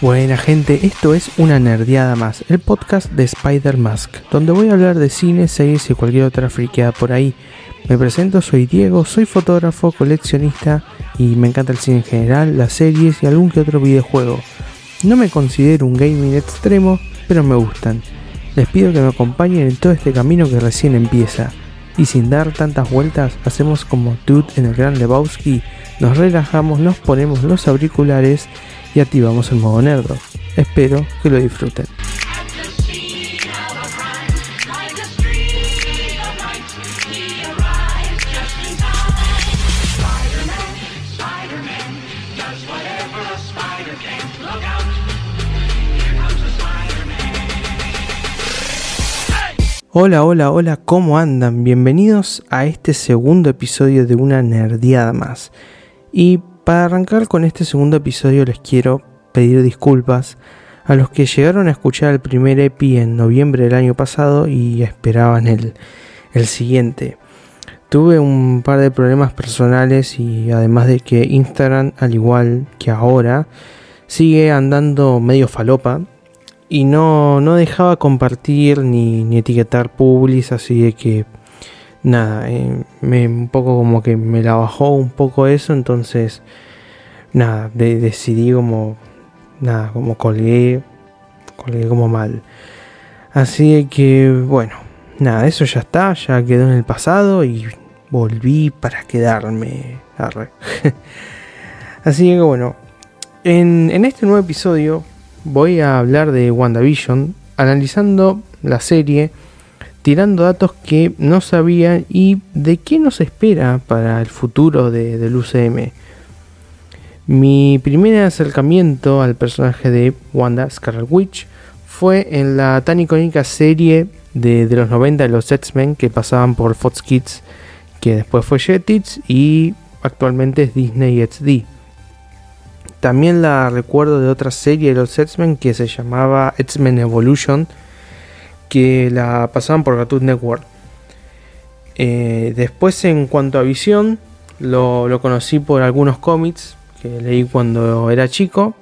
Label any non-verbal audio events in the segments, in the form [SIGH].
Buena gente, esto es Una Nerdeada Más, el podcast de Spider Mask, donde voy a hablar de cine, series y cualquier otra friqueada por ahí. Me presento, soy Diego, soy fotógrafo, coleccionista y me encanta el cine en general, las series y algún que otro videojuego. No me considero un gaming extremo, pero me gustan. Les pido que me acompañen en todo este camino que recién empieza. Y sin dar tantas vueltas, hacemos como Dude en el Gran Lebowski, nos relajamos, nos ponemos los auriculares y activamos el modo nerdo. Espero que lo disfruten. Hola, hola, hola, ¿cómo andan? Bienvenidos a este segundo episodio de una nerdeada más. Y para arrancar con este segundo episodio les quiero pedir disculpas a los que llegaron a escuchar el primer EPI en noviembre del año pasado y esperaban el, el siguiente. Tuve un par de problemas personales y además de que Instagram, al igual que ahora, sigue andando medio falopa y no, no dejaba compartir ni, ni etiquetar publis, así de que nada, eh, me, un poco como que me la bajó un poco eso, entonces nada, decidí como, nada, como colgué, colgué como mal. Así que bueno, nada, eso ya está, ya quedó en el pasado y volví para quedarme. [LAUGHS] Así que bueno, en, en este nuevo episodio voy a hablar de WandaVision, analizando la serie tirando datos que no sabía y de qué nos espera para el futuro de, del UCM. Mi primer acercamiento al personaje de Wanda Scarlet Witch fue en la tan icónica serie de, los 90 de los X-Men que pasaban por Fox Kids, que después fue Jetix y actualmente es Disney XD. También la recuerdo de otra serie de los X-Men que se llamaba X-Men Evolution, que la pasaban por Cartoon Network. Eh, después en cuanto a visión, lo, conocí por algunos cómics que leí cuando era chico,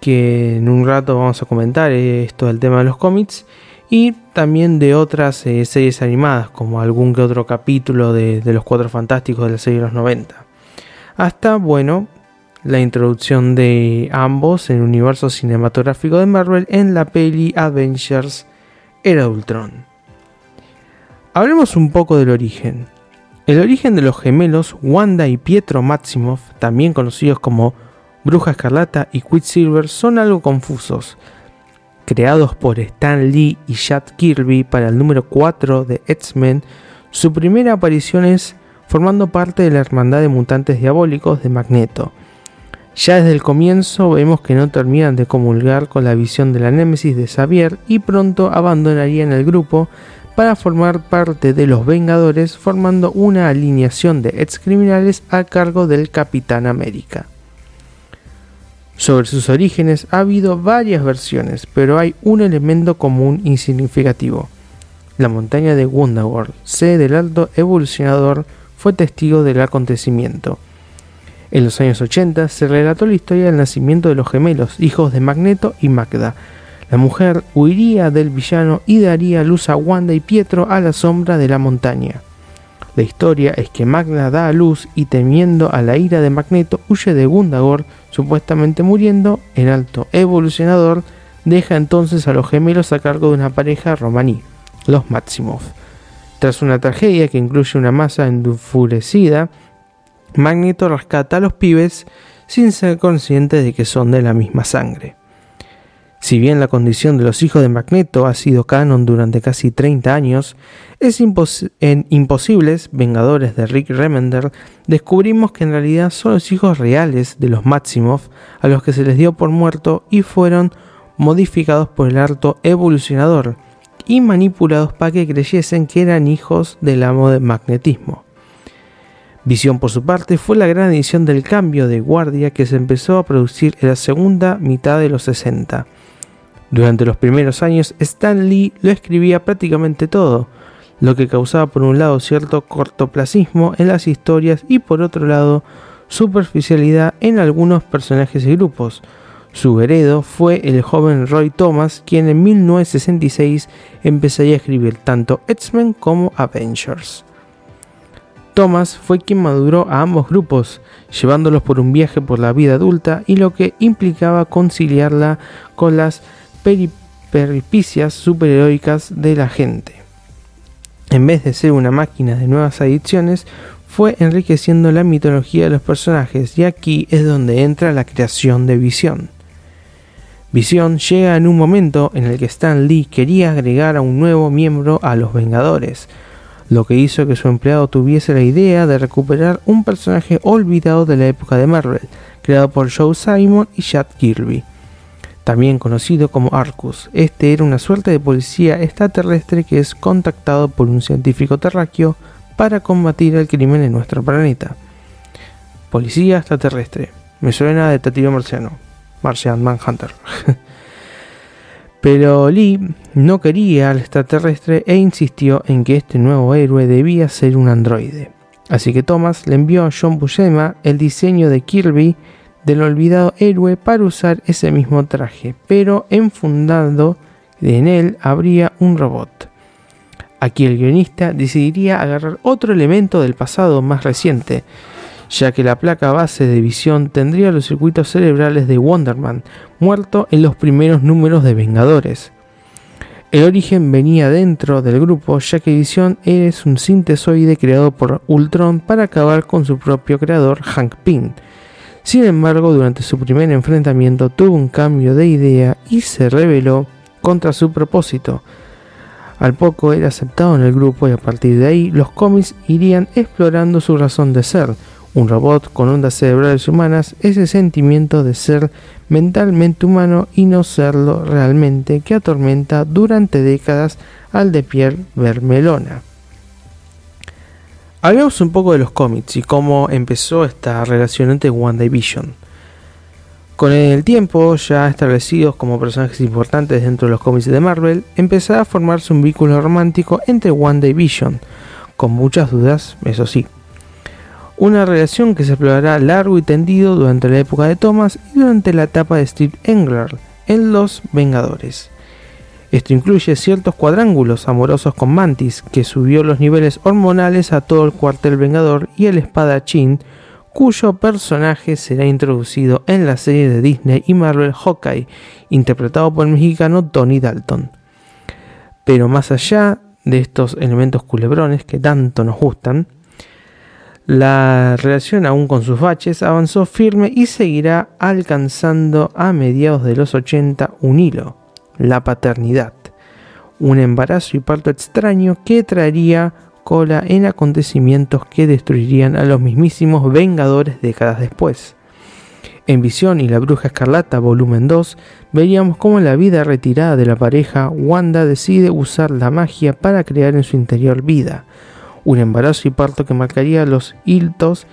que en un rato vamos a comentar esto del tema de los cómics, y también de otras eh, series animadas, como algún que otro capítulo de, de los Cuatro Fantásticos de la serie de los 90. Hasta, bueno, la introducción de ambos en el universo cinematográfico de Marvel en la peli Avengers era Ultron. Hablemos un poco del origen. El origen de los gemelos Wanda y Pietro Maximoff, también conocidos como Bruja Escarlata y Quicksilver, son algo confusos. Creados por Stan Lee y Jack Kirby para el número 4 de X-Men, su primera aparición es formando parte de la Hermandad de Mutantes Diabólicos de Magneto ya desde el comienzo vemos que no terminan de comulgar con la visión de la Némesis de Xavier y pronto abandonarían el grupo para formar parte de los Vengadores formando una alineación de ex criminales a cargo del Capitán América. Sobre sus orígenes ha habido varias versiones, pero hay un elemento común insignificativo. La montaña de Wonderworld, sede del alto evolucionador, fue testigo del acontecimiento. En los años 80 se relató la historia del nacimiento de los gemelos, hijos de Magneto y Magda. La mujer huiría del villano y daría luz a Wanda y Pietro a la sombra de la montaña. La historia es que Magda da a luz y temiendo a la ira de Magneto huye de Gundagor, supuestamente muriendo, el alto evolucionador deja entonces a los gemelos a cargo de una pareja romaní, los Maximoff. Tras una tragedia que incluye una masa enfurecida, Magneto rescata a los pibes sin ser consciente de que son de la misma sangre. Si bien la condición de los hijos de Magneto ha sido canon durante casi 30 años, es en Imposibles, Vengadores de Rick Remender, descubrimos que en realidad son los hijos reales de los Maximoff a los que se les dio por muerto y fueron modificados por el harto evolucionador y manipulados para que creyesen que eran hijos del amo de magnetismo. Visión, por su parte, fue la gran edición del cambio de guardia que se empezó a producir en la segunda mitad de los 60. Durante los primeros años, Stan Lee lo escribía prácticamente todo, lo que causaba por un lado cierto cortoplacismo en las historias y por otro lado superficialidad en algunos personajes y grupos. Su heredo fue el joven Roy Thomas, quien en 1966 empezaría a escribir tanto X-Men como Avengers. Thomas fue quien maduró a ambos grupos, llevándolos por un viaje por la vida adulta y lo que implicaba conciliarla con las peripicias superheroicas de la gente. En vez de ser una máquina de nuevas adiciones, fue enriqueciendo la mitología de los personajes y aquí es donde entra la creación de Visión. Visión llega en un momento en el que Stan Lee quería agregar a un nuevo miembro a los Vengadores, lo que hizo que su empleado tuviese la idea de recuperar un personaje olvidado de la época de Marvel, creado por Joe Simon y Chad Kirby, también conocido como Arcus. Este era una suerte de policía extraterrestre que es contactado por un científico terráqueo para combatir el crimen en nuestro planeta. Policía extraterrestre. Me suena de Tatiro Marciano. Martian Manhunter. [LAUGHS] Pero Lee no quería al extraterrestre e insistió en que este nuevo héroe debía ser un androide. Así que Thomas le envió a John Buscema el diseño de Kirby del olvidado héroe para usar ese mismo traje, pero enfundado en él habría un robot. Aquí el guionista decidiría agarrar otro elemento del pasado más reciente, ya que la placa base de Visión tendría los circuitos cerebrales de Wonderman, muerto en los primeros números de Vengadores. El origen venía dentro del grupo, ya que Visión es un sintesoide creado por Ultron para acabar con su propio creador, Hank Pym. Sin embargo, durante su primer enfrentamiento tuvo un cambio de idea y se rebeló contra su propósito. Al poco era aceptado en el grupo y a partir de ahí los cómics irían explorando su razón de ser, un robot con ondas cerebrales humanas, ese sentimiento de ser mentalmente humano y no serlo realmente que atormenta durante décadas al de Pierre Vermelona. Hablemos un poco de los cómics y cómo empezó esta relación entre WandaVision. Con el tiempo, ya establecidos como personajes importantes dentro de los cómics de Marvel, empezó a formarse un vínculo romántico entre Wanda y Vision, con muchas dudas, eso sí una relación que se explorará largo y tendido durante la época de Thomas y durante la etapa de Steve Engler en Los Vengadores. Esto incluye ciertos cuadrángulos amorosos con Mantis, que subió los niveles hormonales a todo el cuartel Vengador, y el espadachín, cuyo personaje será introducido en la serie de Disney y Marvel Hawkeye, interpretado por el mexicano Tony Dalton. Pero más allá de estos elementos culebrones que tanto nos gustan, la relación, aún con sus baches, avanzó firme y seguirá alcanzando a mediados de los 80 un hilo, la paternidad, un embarazo y parto extraño que traería cola en acontecimientos que destruirían a los mismísimos Vengadores décadas después. En Visión y la Bruja Escarlata volumen 2 veríamos cómo en la vida retirada de la pareja Wanda decide usar la magia para crear en su interior vida, un embarazo y parto que marcaría los hitos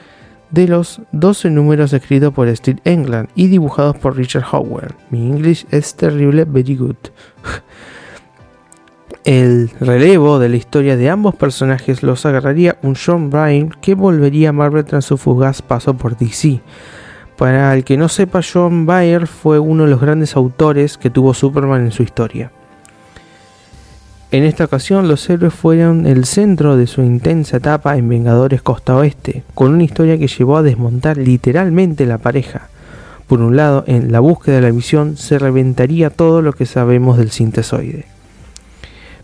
de los 12 números escritos por Steve England y dibujados por Richard Howard. Mi English es terrible, very good. [LAUGHS] El relevo de la historia de ambos personajes los agarraría un John Byrne que volvería a Marvel tras su fugaz paso por DC. Para el que no sepa, John Byrne fue uno de los grandes autores que tuvo Superman en su historia. En esta ocasión los héroes fueron el centro de su intensa etapa en Vengadores Costa Oeste, con una historia que llevó a desmontar literalmente la pareja. Por un lado, en la búsqueda de la visión se reventaría todo lo que sabemos del sintesoide.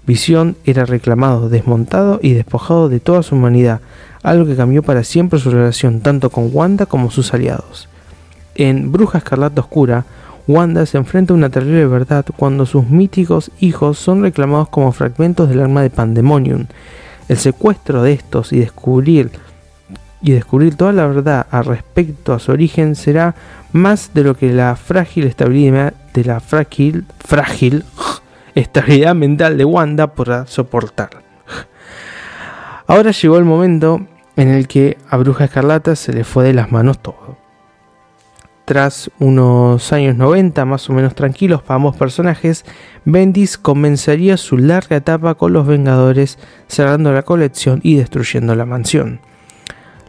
Visión era reclamado, desmontado y despojado de toda su humanidad, algo que cambió para siempre su relación tanto con Wanda como sus aliados. En Bruja Escarlata Oscura, Wanda se enfrenta a una terrible verdad cuando sus míticos hijos son reclamados como fragmentos del arma de Pandemonium. El secuestro de estos y descubrir y descubrir toda la verdad al respecto a su origen será más de lo que la frágil estabilidad de la frágil, frágil [LAUGHS] estabilidad mental de Wanda podrá soportar. Ahora llegó el momento en el que a Bruja Escarlata se le fue de las manos todo. Tras unos años 90 más o menos tranquilos para ambos personajes, Bendis comenzaría su larga etapa con los Vengadores, cerrando la colección y destruyendo la mansión.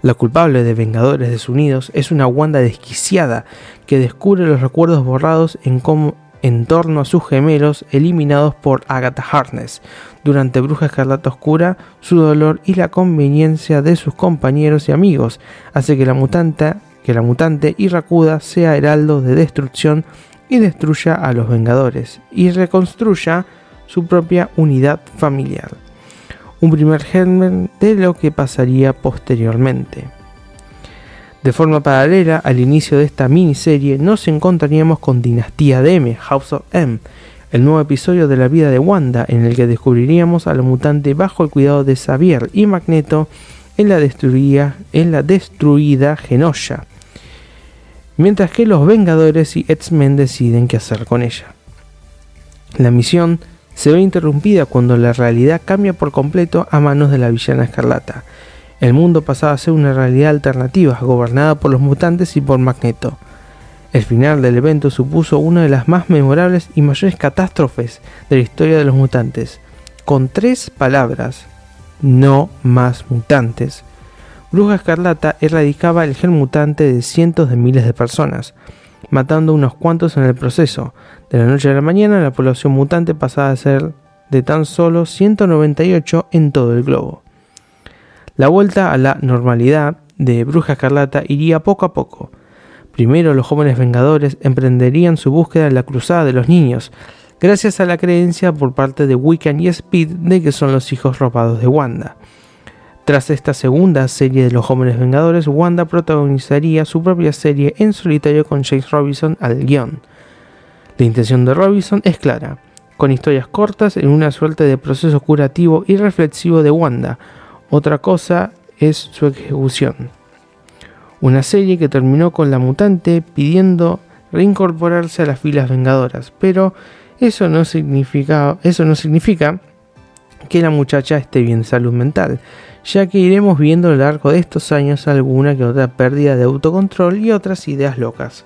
La culpable de Vengadores Desunidos es una Wanda desquiciada que descubre los recuerdos borrados en, en torno a sus gemelos eliminados por Agatha Harkness. Durante Bruja Escarlata Oscura, su dolor y la conveniencia de sus compañeros y amigos hace que la mutante, que la mutante Irracuda sea heraldo de destrucción y destruya a los Vengadores y reconstruya su propia unidad familiar. Un primer germen de lo que pasaría posteriormente. De forma paralela al inicio de esta miniserie nos encontraríamos con Dinastía de M, House of M, el nuevo episodio de la vida de Wanda en el que descubriríamos a la mutante bajo el cuidado de Xavier y Magneto en la destruida Genosha, mientras que los Vengadores y X-Men deciden qué hacer con ella. La misión se ve interrumpida cuando la realidad cambia por completo a manos de la villana escarlata. El mundo pasaba a ser una realidad alternativa, gobernada por los mutantes y por Magneto. El final del evento supuso una de las más memorables y mayores catástrofes de la historia de los mutantes. Con tres palabras, no más mutantes, Bruja Escarlata erradicaba el gen mutante de cientos de miles de personas, matando unos cuantos en el proceso, de la noche a la mañana, la población mutante pasaba a ser de tan solo 198 en todo el globo. La vuelta a la normalidad de Bruja Escarlata iría poco a poco. Primero los jóvenes vengadores emprenderían su búsqueda en la cruzada de los niños, gracias a la creencia por parte de Wiccan y Speed de que son los hijos robados de Wanda. Tras esta segunda serie de los jóvenes vengadores, Wanda protagonizaría su propia serie en solitario con James Robinson al guion. La intención de Robinson es clara, con historias cortas en una suerte de proceso curativo y reflexivo de Wanda. Otra cosa es su ejecución. Una serie que terminó con la mutante pidiendo reincorporarse a las filas vengadoras, pero eso no significa, eso no significa que la muchacha esté bien de salud mental, ya que iremos viendo a lo largo de estos años alguna que otra pérdida de autocontrol y otras ideas locas.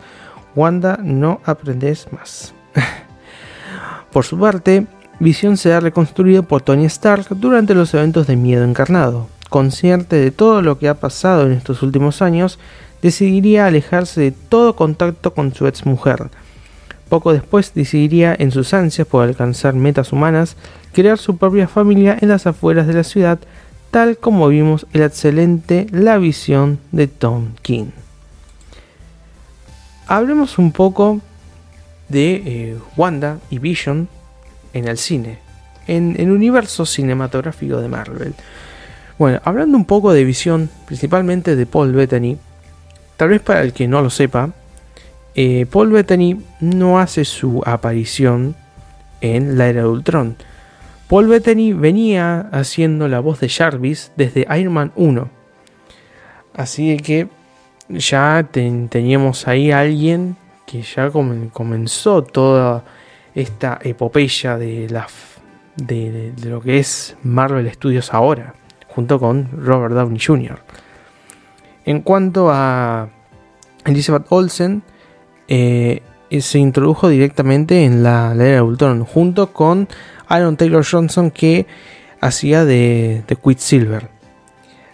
Wanda, no aprendes más. [LAUGHS] por su parte, Visión se ha reconstruido por Tony Stark durante los eventos de Miedo Encarnado. Consciente de todo lo que ha pasado en estos últimos años, decidiría alejarse de todo contacto con su ex mujer. Poco después decidiría, en sus ansias por alcanzar metas humanas, crear su propia familia en las afueras de la ciudad, tal como vimos en la excelente La visión de Tom King hablemos un poco de eh, Wanda y Vision en el cine, en el universo cinematográfico de Marvel. Bueno, hablando un poco de Vision, principalmente de Paul Bettany, tal vez para el que no lo sepa, eh, Paul Bettany no hace su aparición en la era de Ultron. Paul Bettany venía haciendo la voz de Jarvis desde Iron Man 1. Así que ya teníamos ahí a alguien que ya comenzó toda esta epopeya de, de, lo que es Marvel Studios ahora, junto con Robert Downey Jr. En cuanto a Elizabeth Olsen, eh, se introdujo directamente en la, era de Ultron, junto con Aaron Taylor Johnson que hacía de, de Quicksilver.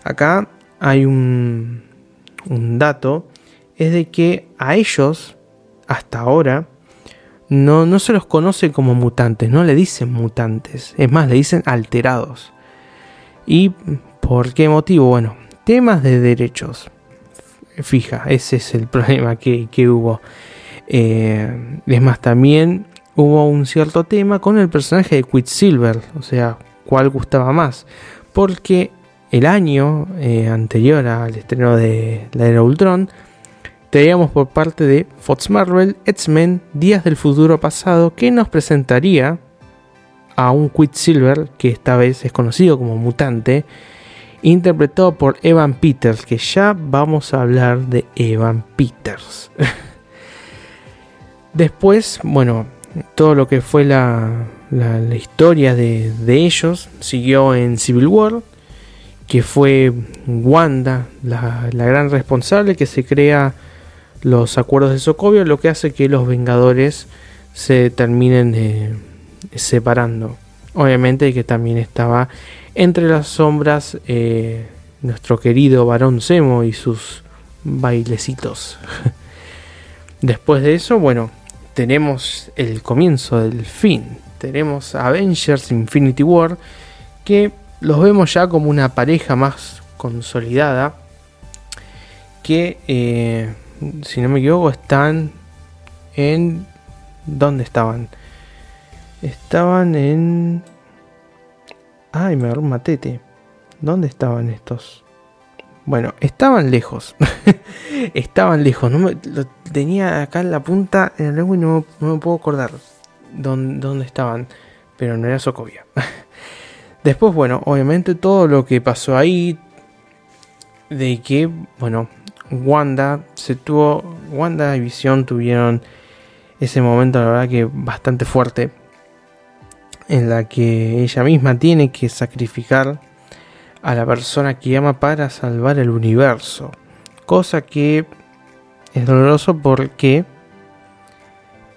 Acá hay un, un dato es de que a ellos, hasta ahora, no, no se los conoce como mutantes, no le dicen mutantes, es más, le dicen alterados. ¿Y por qué motivo? Bueno, temas de derechos. Fija, ese es el [LAUGHS] problema que, hubo. Eh, es más, también hubo un cierto tema con el personaje de Quicksilver, o sea, cuál gustaba más. Porque el año eh, anterior al estreno de la era Ultron, teníamos por parte de Fox Marvel X-Men Días del Futuro Pasado que nos presentaría a un Quicksilver que esta vez es conocido como mutante, interpretado por Evan Peters, que ya vamos a hablar de Evan Peters. [LAUGHS] Después, bueno, todo lo que fue la, historia de, de ellos siguió en Civil War que fue Wanda la, gran responsable que se crea los acuerdos de Sokovia, lo que hace que los Vengadores se terminen eh, separando. Obviamente que también estaba entre las sombras eh, nuestro querido varón Semo y sus bailecitos. [LAUGHS] Después de eso, bueno, tenemos el comienzo del fin. Tenemos Avengers Infinity War, que los vemos ya como una pareja más consolidada. Que, eh, si no me equivoco, están en... ¿Dónde estaban? Estaban en... Ay, me agarró un matete. ¿Dónde estaban estos? Bueno, estaban lejos. [LAUGHS] estaban lejos. No me, tenía acá en la punta en el y no, me puedo acordar dónde, dónde estaban. Pero no era Sokovia. [LAUGHS] Después, bueno, obviamente todo lo que pasó ahí. De que, bueno, Wanda se tuvo. Wanda y Visión tuvieron ese momento, la verdad que bastante fuerte. En la que ella misma tiene que sacrificar a la persona que ama para salvar el universo. Cosa que es doloroso porque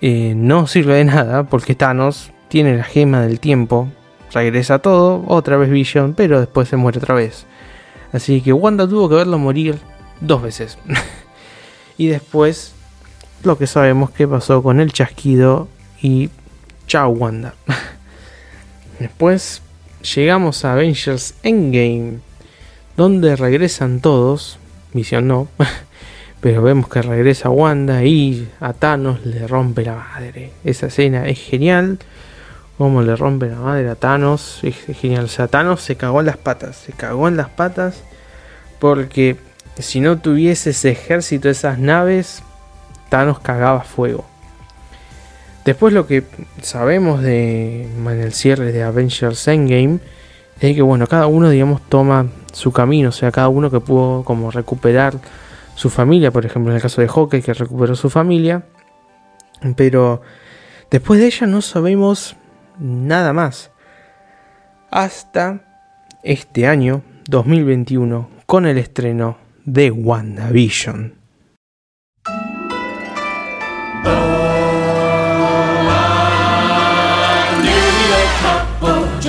eh, no sirve de nada, porque Thanos tiene la gema del tiempo, regresa todo, otra vez Vision, pero después se muere otra vez. Así que Wanda tuvo que verlo morir dos veces. [LAUGHS] y después lo que sabemos que pasó con el chasquido y chao Wanda. [LAUGHS] después llegamos a Avengers Endgame, donde regresan todos, misión no, [LAUGHS] pero vemos que regresa Wanda y a Thanos le rompe la madre. Esa escena es genial, como le rompe la madre a Thanos, es genial. O sea, Thanos se cagó en las patas, se cagó en las patas porque si no tuviese ese ejército, esas naves, Thanos cagaba fuego. Después lo que sabemos de en el cierre de Avengers Endgame es que bueno, cada uno digamos toma su camino, o sea, cada uno que pudo como recuperar su familia, por ejemplo, en el caso de Hawkeye que recuperó su familia, pero después de ella no sabemos nada más. Hasta este año 2021 con el estreno de WandaVision.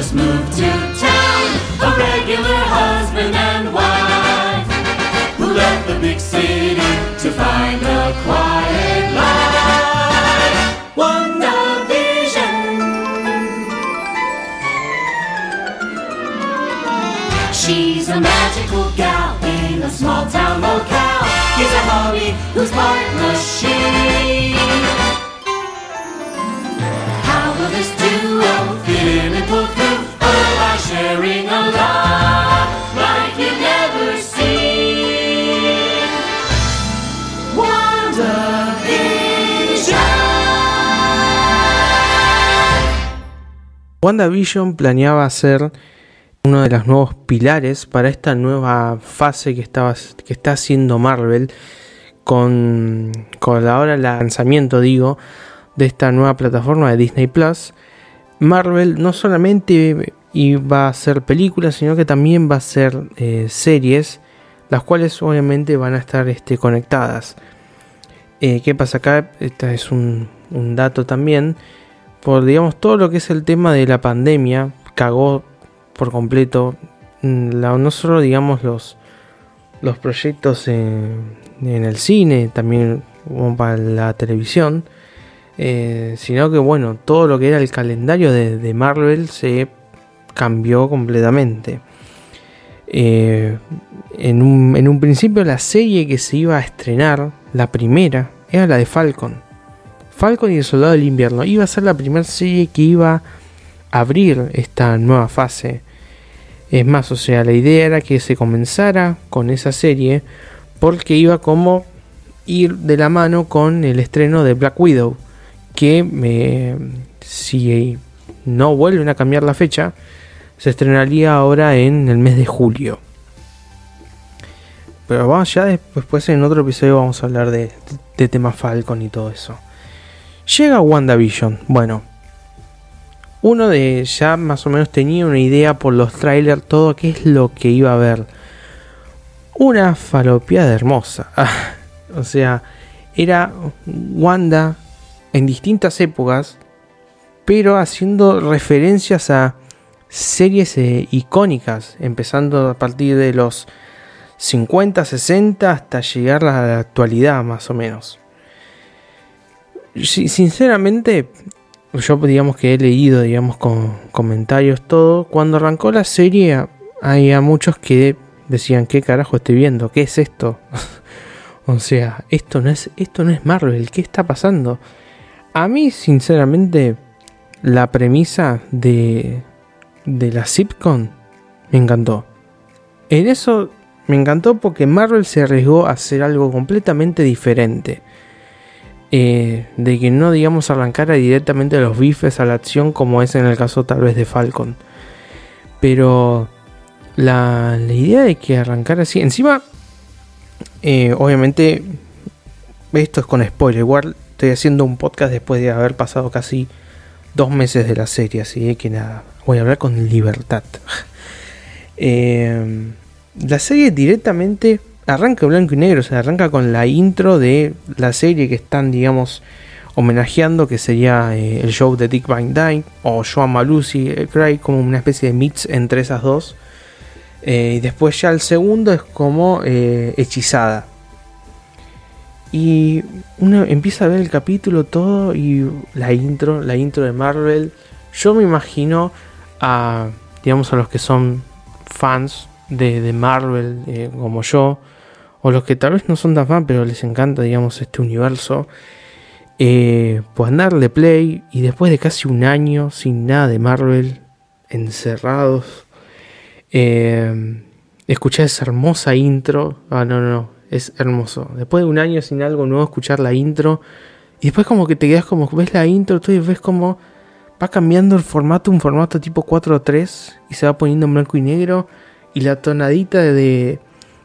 Just moved to town. A regular husband and wife who left the big city to find a quiet life. WandaVision. She's a magical gal in a small town locale. He's a hobby who's part machine. How will this duo fit in pull through? Sharing a. WandaVision planeaba ser uno de los nuevos pilares para esta nueva fase que, estaba, que está haciendo Marvel con, con ahora el lanzamiento, digo, de esta nueva plataforma de Disney Plus. Marvel no solamente y va a ser películas, sino que también va a ser eh, series, las cuales obviamente van a estar este, conectadas. Eh, ¿Qué pasa acá? Este es un, dato también. Por digamos todo lo que es el tema de la pandemia, cagó por completo. Mm, no solo digamos los, los proyectos en, el cine, también para la televisión. Eh, sino que bueno, todo lo que era el calendario de, de Marvel se cambió completamente. Eh, en, un, principio la serie que se iba a estrenar, la primera, era la de Falcon. Falcon y el Soldado del Invierno. Iba a ser la primera serie que iba a abrir esta nueva fase. Es más, o sea, la idea era que se comenzara con esa serie porque iba como ir de la mano con el estreno de Black Widow. Que me, si no vuelven a cambiar la fecha, se estrenaría ahora en el mes de julio. Pero vamos ya después en otro episodio vamos a hablar de, de tema Falcon y todo eso. Llega WandaVision. Bueno, uno de ya más o menos tenía una idea por los trailers, todo qué es lo que iba a ver. Una falopiada hermosa. [LAUGHS] o sea, era Wanda en distintas épocas, pero haciendo referencias a series eh, icónicas, empezando a partir de los 50, 60 hasta llegar a la actualidad más o menos. Sinceramente, yo digamos que he leído, digamos, con comentarios todo. Cuando arrancó la serie, había muchos que decían, ¿qué carajo estoy viendo? ¿Qué es esto? [LAUGHS] o sea, esto no es, esto no es Marvel, ¿qué está pasando? A mí, sinceramente, la premisa de, de la sitcom me encantó. En eso me encantó porque Marvel se arriesgó a hacer algo completamente diferente. Eh, de que no, digamos, arrancara directamente los bifes a la acción como es en el caso tal vez de Falcon. Pero la, idea de que arrancara así, encima, eh, obviamente, esto es con spoiler, igual estoy haciendo un podcast después de haber pasado casi dos meses de la serie, así que nada, voy a hablar con libertad. Eh, la serie directamente arranca blanco y negro, o sea, arranca con la intro de la serie que están, digamos, homenajeando, que sería eh, el show de Dick Van Dyke o Joan Malusi, eh, Cry, como una especie de mix entre esas dos. Eh, y después ya el segundo es como hechizada. Y empieza a ver el capítulo todo y la intro, la intro de Marvel. Yo me imagino a, digamos, a los que son fans de, Marvel como yo, o los que tal vez no son tan fan, pero les encanta, digamos, este universo, eh, pues darle play y después de casi un año sin nada de Marvel, encerrados, eh, escuchar esa hermosa intro. Ah, no, no, no, es hermoso. Después de un año sin algo nuevo, escuchar la intro. Y después como que te quedas como, ves la intro, tú ves como va cambiando el formato, un formato tipo 4.3 y se va poniendo en blanco y negro. Y la tonadita de,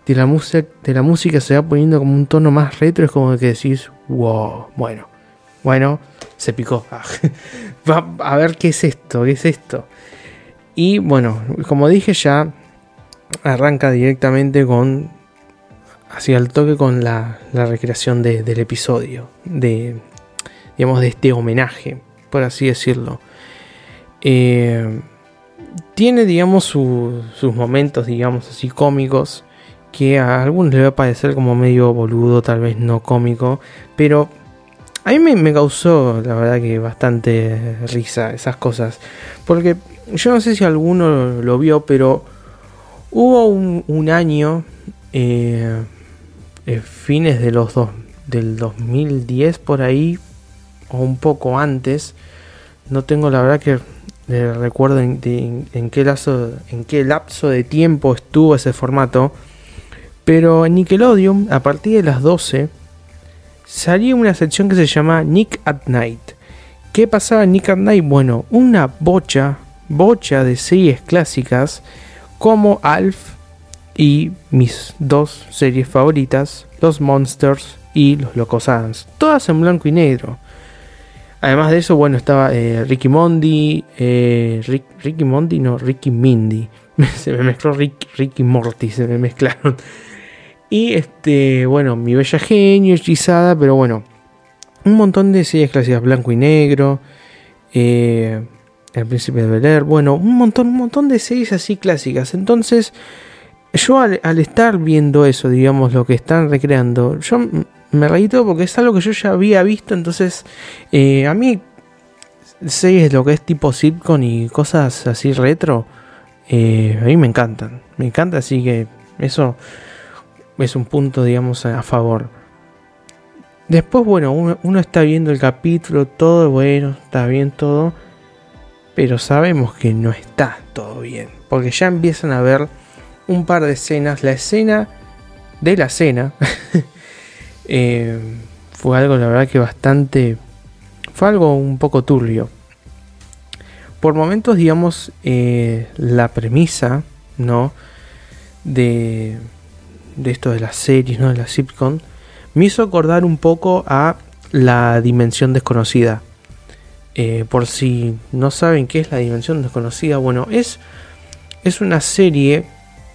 de la, música, de la música se va poniendo como un tono más retro, es como que decís, wow, bueno, bueno, se picó. [LAUGHS] a ver qué es esto, qué es esto. Y bueno, como dije ya, arranca directamente con, hacia el toque con la, la recreación del episodio, de, digamos, de este homenaje, por así decirlo. Eh, tiene, digamos, sus momentos, digamos, así cómicos que a algunos les va a parecer como medio boludo, tal vez no cómico, pero a mí me, causó, la verdad que bastante risa esas cosas, porque yo no sé si alguno lo vio, pero hubo un, año, eh, eh, fines de los dos, del 2010 por ahí, o un poco antes, no tengo la verdad que recuerdo qué lapso, en qué lapso de tiempo estuvo ese formato, pero en Nickelodeon, a partir de las 12, salía una sección que se llama Nick at Night. ¿Qué pasaba en Nick at Night? Bueno, una bocha, bocha de series clásicas como Alf y mis dos series favoritas, Los Monsters y Los Locos Adams. Todas en blanco y negro. Además de eso, bueno, estaba eh, Ricky Mondi, eh, Ricky Mondi, no, Ricky Mindy. [LAUGHS] se me mezcló Ricky Morty, se me mezclaron. Y este, bueno, Mi Bella Genio, Hechizada, pero bueno, un montón de series clásicas, blanco y negro, eh, El Príncipe de Bel Air, bueno, un montón, un montón de series así clásicas. Entonces, yo al, estar viendo eso, digamos, lo que están recreando, yo me reí todo porque es algo que yo ya había visto, entonces, eh, a mí, series lo que es tipo sitcom y cosas así retro, eh, a mí me encantan, me encanta, así que eso es un punto, digamos, a favor. Después, bueno, uno, está viendo el capítulo, todo bueno, está bien todo, pero sabemos que no está todo bien, porque ya empiezan a ver un par de escenas. La escena de la cena [LAUGHS] eh, fue algo, la verdad, que bastante. Fue algo un poco turbio. Por momentos, digamos, eh, la premisa, ¿no? De de esto de las series, ¿no? de la sitcom, me hizo acordar un poco a la dimensión desconocida. Eh, por si no saben qué es la dimensión desconocida, bueno, es, es una serie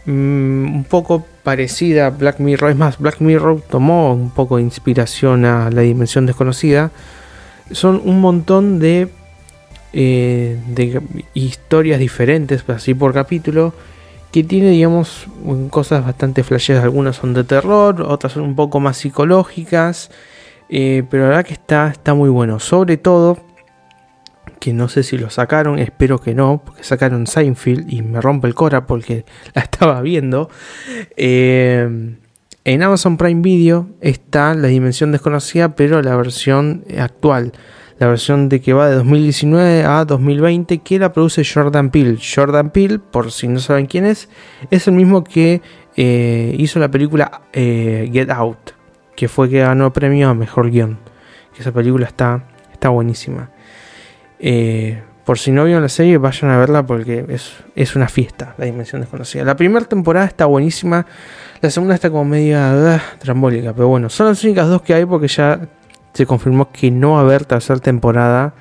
mm, un poco parecida a Black Mirror. Es más, Black Mirror tomó un poco de inspiración a la dimensión desconocida. Son un montón de eh, de historias diferentes, así por capítulo, que tiene, digamos, cosas bastante flasheras. Algunas son de terror, otras son un poco más psicológicas, eh, pero la verdad que está, está muy bueno. Sobre todo, que no sé si lo sacaron, espero que no, porque sacaron Seinfeld y me rompe el cora porque [LAUGHS] la estaba viendo. Eh, en Amazon Prime Video está La Dimensión Desconocida, pero la versión actual. La versión de que va de 2019 a 2020, que la produce Jordan Peele. Jordan Peele, por si no saben quién es, es el mismo que eh, hizo la película eh, Get Out, que fue que ganó premio a Mejor Guión. esa película está, está buenísima. Eh, por si no vieron la serie, vayan a verla porque es, es una fiesta, la dimensión desconocida. La primera temporada está buenísima, la segunda está como media ah, trambólica, pero bueno, son las únicas dos que hay porque ya se confirmó que no va a haber tercera temporada.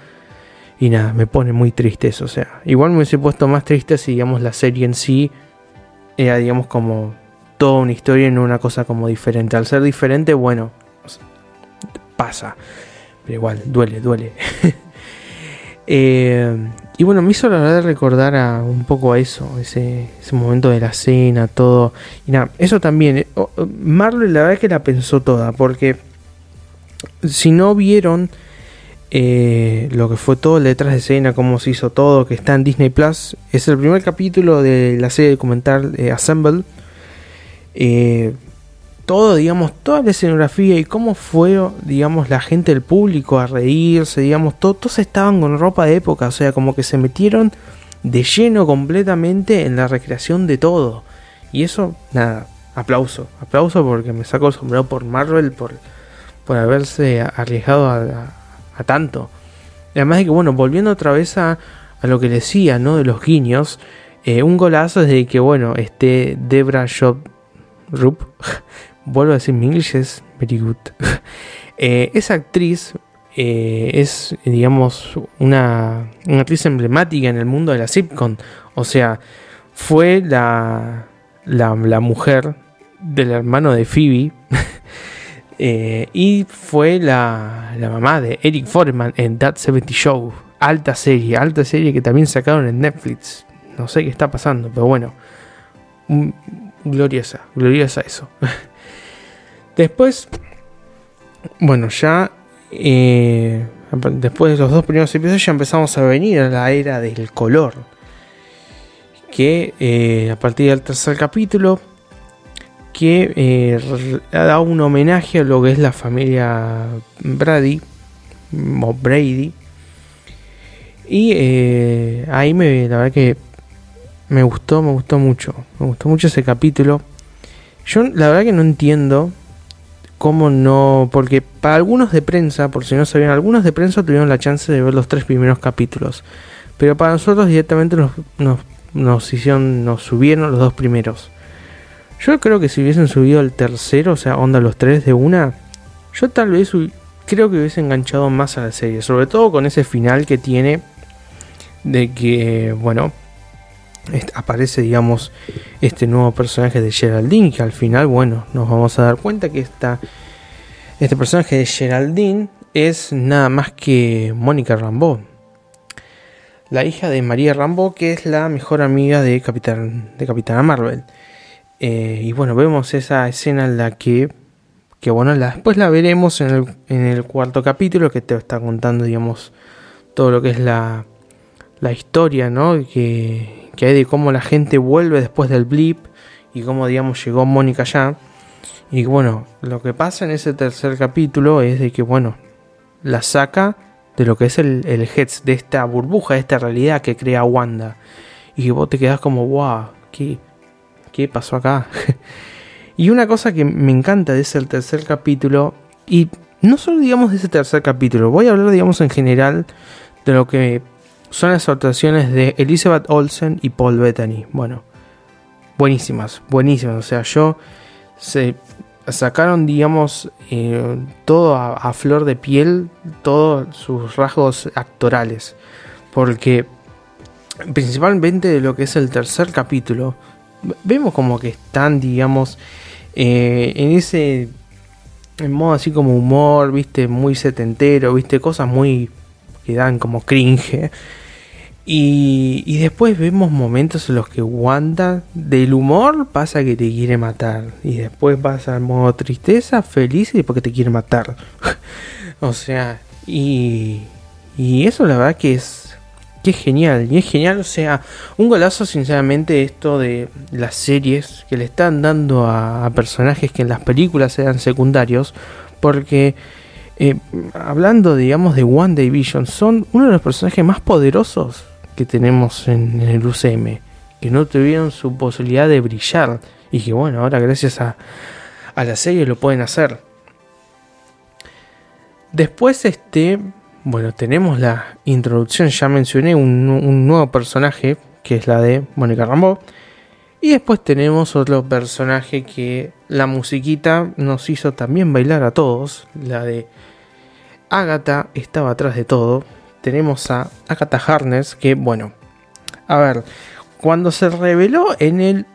Y nada, me pone muy triste eso. O sea, igual me hubiese puesto más triste si, digamos, la serie en sí era, digamos, como toda una historia y no una cosa como diferente. Al ser diferente, bueno, pasa. Pero igual, duele, duele. [LAUGHS] Eh, y bueno, me hizo la verdad recordar a, un poco a eso, ese, momento de la cena, todo. Y nada, eso también. Eh, Marley la verdad es que la pensó toda, porque si no vieron eh, lo que fue todo detrás de escena, cómo se hizo todo, que está en Disney Plus, es el primer capítulo de la serie documental Assemble. Eh, todo, digamos, toda la escenografía y cómo fue, digamos, la gente, el público a reírse, digamos, todos estaban con ropa de época, o sea, como que se metieron de lleno completamente en la recreación de todo. Y eso, nada, aplauso, aplauso porque me saco el sombrero por Marvel, por, por haberse arriesgado a, tanto. además de que, bueno, volviendo otra vez a, a lo que decía, ¿no? De los guiños, eh, un golazo es de que, bueno, este Debra Shop Rup [LAUGHS] vuelvo a decir mi inglés es very good. [LAUGHS] Eh, esa actriz eh, es, digamos, una, actriz emblemática en el mundo de la sitcom. O sea, fue la, la, mujer del hermano de Phoebe. [LAUGHS] Eh, y fue la, la, mamá de Eric Foreman en That 70 Show. Alta serie, alta serie que también sacaron en Netflix. No sé qué está pasando, pero bueno. Gloriosa, gloriosa eso. [LAUGHS] Después, bueno, ya eh, después de los dos primeros episodios ya empezamos a venir a la era del color. Que eh, a partir del tercer capítulo, que eh, ha dado un homenaje a lo que es la familia Brady, o Brady. Y ahí me, la verdad que me gustó, me gustó mucho. Me gustó mucho ese capítulo. Yo la verdad que no entiendo cómo no, porque para algunos de prensa, por si no sabían, algunos de prensa tuvieron la chance de ver los tres primeros capítulos, pero para nosotros directamente nos, nos, hicieron, nos subieron los dos primeros. Yo creo que si hubiesen subido el tercero, o sea, onda los tres de una, yo tal vez creo que hubiese enganchado más a la serie, sobre todo con ese final que tiene de que, bueno, aparece, digamos, este nuevo personaje de Geraldine, que al final, bueno, nos vamos a dar cuenta que esta, este personaje de Geraldine es nada más que Mónica Rambeau, la hija de María Rambeau, que es la mejor amiga de, Capitán, de Capitana Marvel. Eh, y bueno, vemos esa escena en la que, que bueno, la, después la veremos en el, en el cuarto capítulo, que te está contando, digamos, todo lo que es la, la historia, ¿no? Que, que hay de cómo la gente vuelve después del blip y cómo, digamos, llegó Mónica ya. Y bueno, lo que pasa en ese tercer capítulo es de que, bueno, la saca de lo que es el, el Heads, de esta burbuja, de esta realidad que crea Wanda. Y vos te quedás como, wow, ¿qué, qué pasó acá? [LAUGHS] y una cosa que me encanta de ese tercer capítulo, y no solo digamos de ese tercer capítulo, voy a hablar, digamos, en general de lo que son las actuaciones de Elizabeth Olsen y Paul Bettany. Bueno, buenísimas, buenísimas. O sea, yo se sacaron, digamos, eh, todo a, flor de piel, todos sus rasgos actorales. Porque principalmente de lo que es el tercer capítulo, vemos como que están, digamos, eh, en ese en modo así como humor, viste, muy setentero, viste, cosas muy que dan como cringe. Y, después vemos momentos en los que Wanda del humor pasa que te quiere matar. Y después pasa al modo tristeza, feliz y después que te quiere matar. [LAUGHS] o sea, y, y eso la verdad que es, que es genial. Y es genial, o sea, un golazo sinceramente esto de las series que le están dando a, personajes que en las películas eran secundarios. Porque eh, hablando digamos de One Division, son uno de los personajes más poderosos que tenemos en, el UCM, que no tuvieron su posibilidad de brillar y que bueno, ahora gracias a, a la serie lo pueden hacer. Después, este, bueno, tenemos la introducción, ya mencioné un, nuevo personaje, que es la de Mónica Rambeau. Y después tenemos otro personaje que la musiquita nos hizo también bailar a todos, la de Agatha estaba atrás de todo, tenemos a Agatha Harness, que bueno, a ver, cuando se reveló en el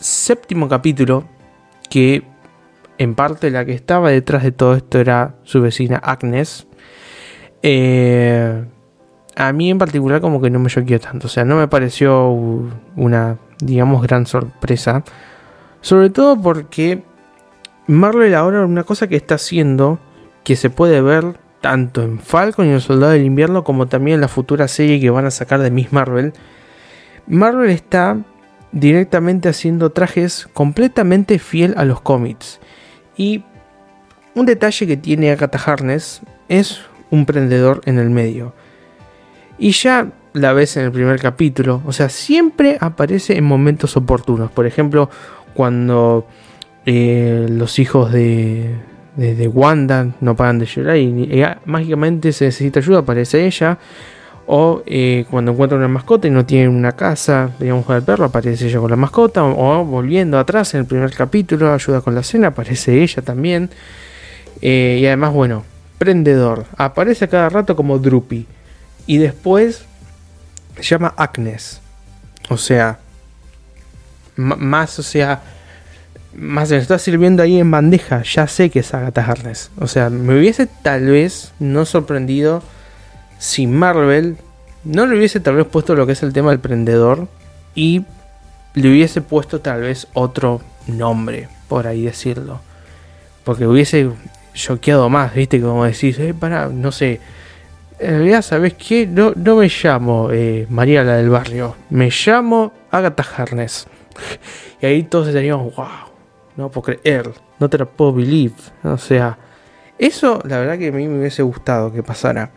séptimo capítulo que en parte la que estaba detrás de todo esto era su vecina Agnes, eh, a mí en particular como que no me choqueó tanto, o sea, no me pareció una, digamos, gran sorpresa, sobre todo porque Marvel ahora una cosa que está haciendo, que se puede ver tanto en Falcon y el Soldado del Invierno como también en la futura serie que van a sacar de Miss Marvel, Marvel está directamente haciendo trajes completamente fiel a los cómics. Y un detalle que tiene Agatha Harness es un prendedor en el medio. Y ya la ves en el primer capítulo, o sea, siempre aparece en momentos oportunos. Por ejemplo, cuando eh, los hijos de, de, Wanda no paran de llorar y, mágicamente se necesita ayuda, aparece ella. O eh, cuando encuentra una mascota y no tiene una casa, digamos, con el perro, aparece ella con la mascota. O, volviendo atrás en el primer capítulo, ayuda con la cena, aparece ella también. Eh, y además, bueno, prendedor. Aparece cada rato como Drupi. Y después se llama Agnes. O sea, más, o sea, más se está sirviendo ahí en bandeja, ya sé que es Agatha Harness. O sea, me hubiese tal vez no sorprendido si Marvel no le hubiese tal vez puesto lo que es el tema del prendedor y le hubiese puesto tal vez otro nombre, por ahí decirlo. Porque hubiese choqueado más, ¿viste? Como decís, eh, para, no sé. En realidad, ¿sabes qué? No, no me llamo eh, María la del barrio, me llamo Agatha Harness. [LAUGHS] y ahí todos estaríamos, wow, no puedo creer, no te lo puedo believe. O sea, eso la verdad que a mí me hubiese gustado que pasara.